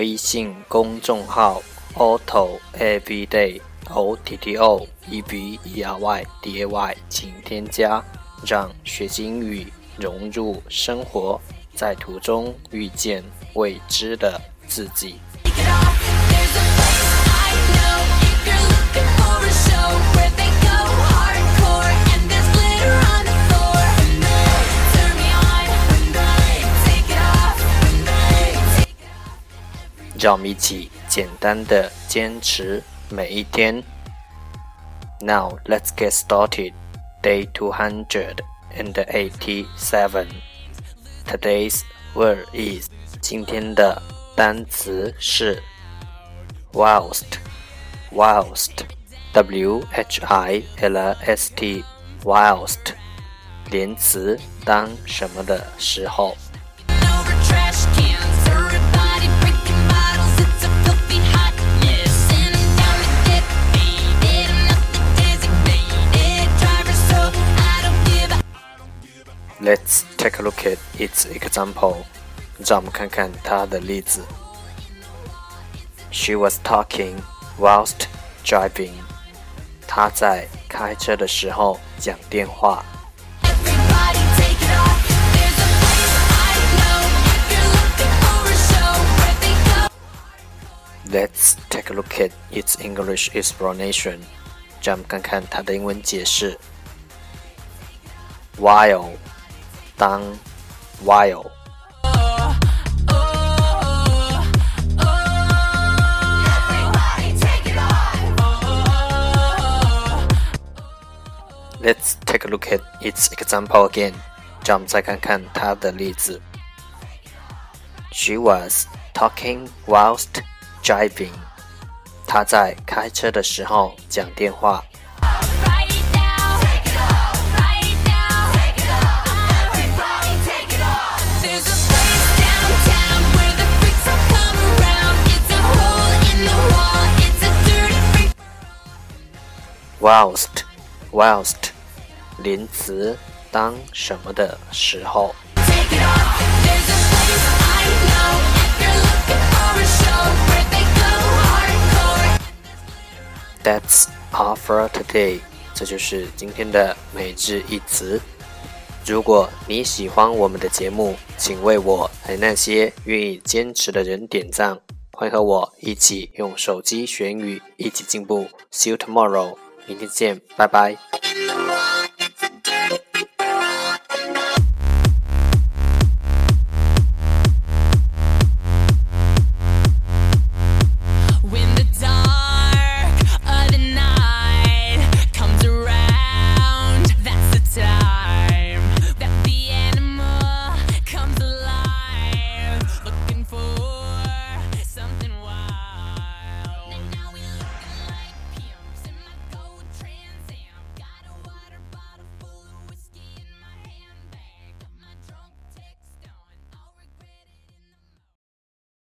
微信公众号 auto every day o t t o e v e r y d a y 请添加，让学习英语融入生活，在途中遇见未知的自己。让我们一起简单的坚持每一天。Now let's get started. Day two hundred and eighty-seven. Today's word is 今天的单词是 whilst whilst w h i l s t whilst 连词当什么的时候。 Let's take a look at its example. 让我们看看它的例子。She was talking whilst driving. 她在开车的时候讲电话。Let's take a look at its English explanation. 让我们看看它的英文解释。While 当 while。Let's take a look at its example again. 让我们再看看它的例子。She was talking whilst driving. 她在开车的时候讲电话。 Whilst whilst 连词当什么的时候。That's all for today。这就是今天的每日一词。如果你喜欢我们的节目，请为我和那些愿意坚持的人点赞。欢迎和我一起用手机学英语，一起进步。See you tomorrow。明天见，拜拜。